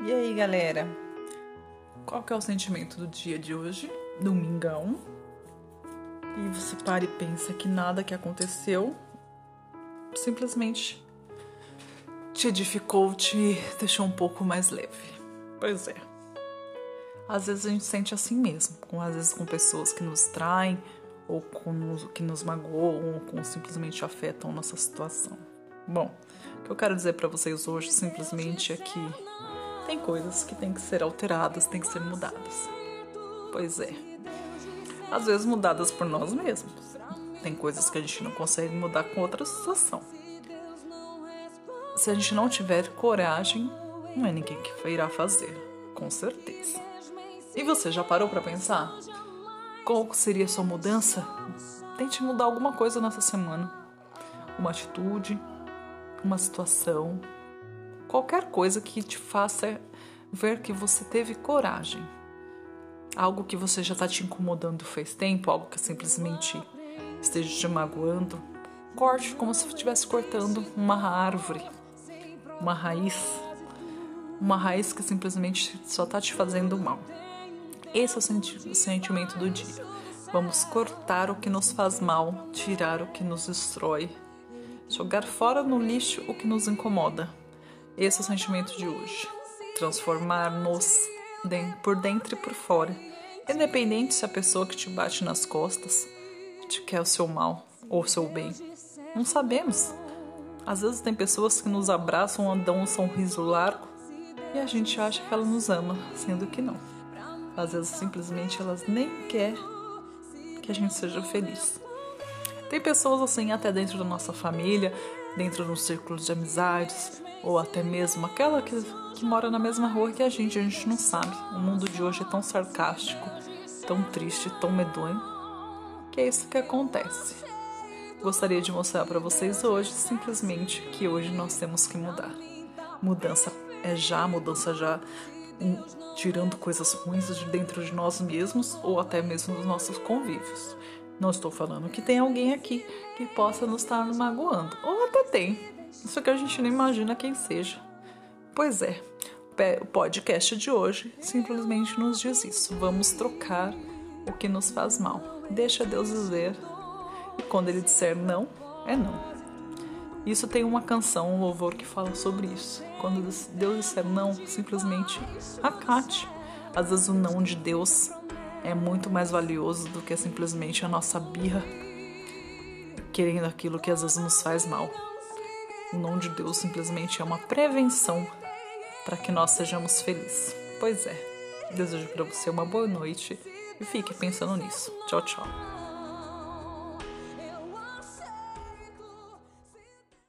E aí, galera? Qual que é o sentimento do dia de hoje? Domingão. E você para e pensa que nada que aconteceu simplesmente te edificou, te deixou um pouco mais leve. Pois é. Às vezes a gente sente assim mesmo, com às vezes com pessoas que nos traem ou com que nos magoam ou com simplesmente afetam nossa situação. Bom, o que eu quero dizer para vocês hoje simplesmente é que tem coisas que têm que ser alteradas, têm que ser mudadas. Pois é. Às vezes mudadas por nós mesmos. Tem coisas que a gente não consegue mudar com outra situação. Se a gente não tiver coragem, não é ninguém que irá fazer, com certeza. E você já parou para pensar? Qual seria a sua mudança? Tente mudar alguma coisa nessa semana. Uma atitude, uma situação, qualquer coisa que te faça ver que você teve coragem. Algo que você já está te incomodando faz tempo, algo que simplesmente esteja te magoando. Corte como se estivesse cortando uma árvore, uma raiz, uma raiz que simplesmente só está te fazendo mal. Esse é o, senti o sentimento do dia. Vamos cortar o que nos faz mal, tirar o que nos destrói, jogar fora no lixo o que nos incomoda esse é o sentimento de hoje. Transformar-nos por dentro e por fora. Independente se a pessoa que te bate nas costas te quer o seu mal ou o seu bem. Não sabemos. Às vezes tem pessoas que nos abraçam, dão um sorriso largo e a gente acha que ela nos ama, sendo que não. Às vezes simplesmente elas nem quer que a gente seja feliz. Tem pessoas assim até dentro da nossa família, dentro do círculo de amizades, ou até mesmo aquela que, que mora na mesma rua que a gente, a gente não sabe. O mundo de hoje é tão sarcástico, tão triste, tão medonho, que é isso que acontece. Gostaria de mostrar para vocês hoje simplesmente que hoje nós temos que mudar. Mudança é já, mudança já um, tirando coisas ruins de dentro de nós mesmos ou até mesmo dos nossos convívios. Não estou falando que tem alguém aqui que possa nos estar magoando, ou até tem, isso que a gente não imagina quem seja. Pois é, o podcast de hoje simplesmente nos diz isso. Vamos trocar o que nos faz mal. Deixa Deus dizer. E quando ele disser não, é não. Isso tem uma canção, um louvor que fala sobre isso. Quando Deus disser não, simplesmente acate. Às vezes o não de Deus é muito mais valioso do que simplesmente a nossa birra querendo aquilo que às vezes nos faz mal. O nome de Deus simplesmente é uma prevenção para que nós sejamos felizes. Pois é, desejo para você uma boa noite e fique pensando nisso. Tchau, tchau.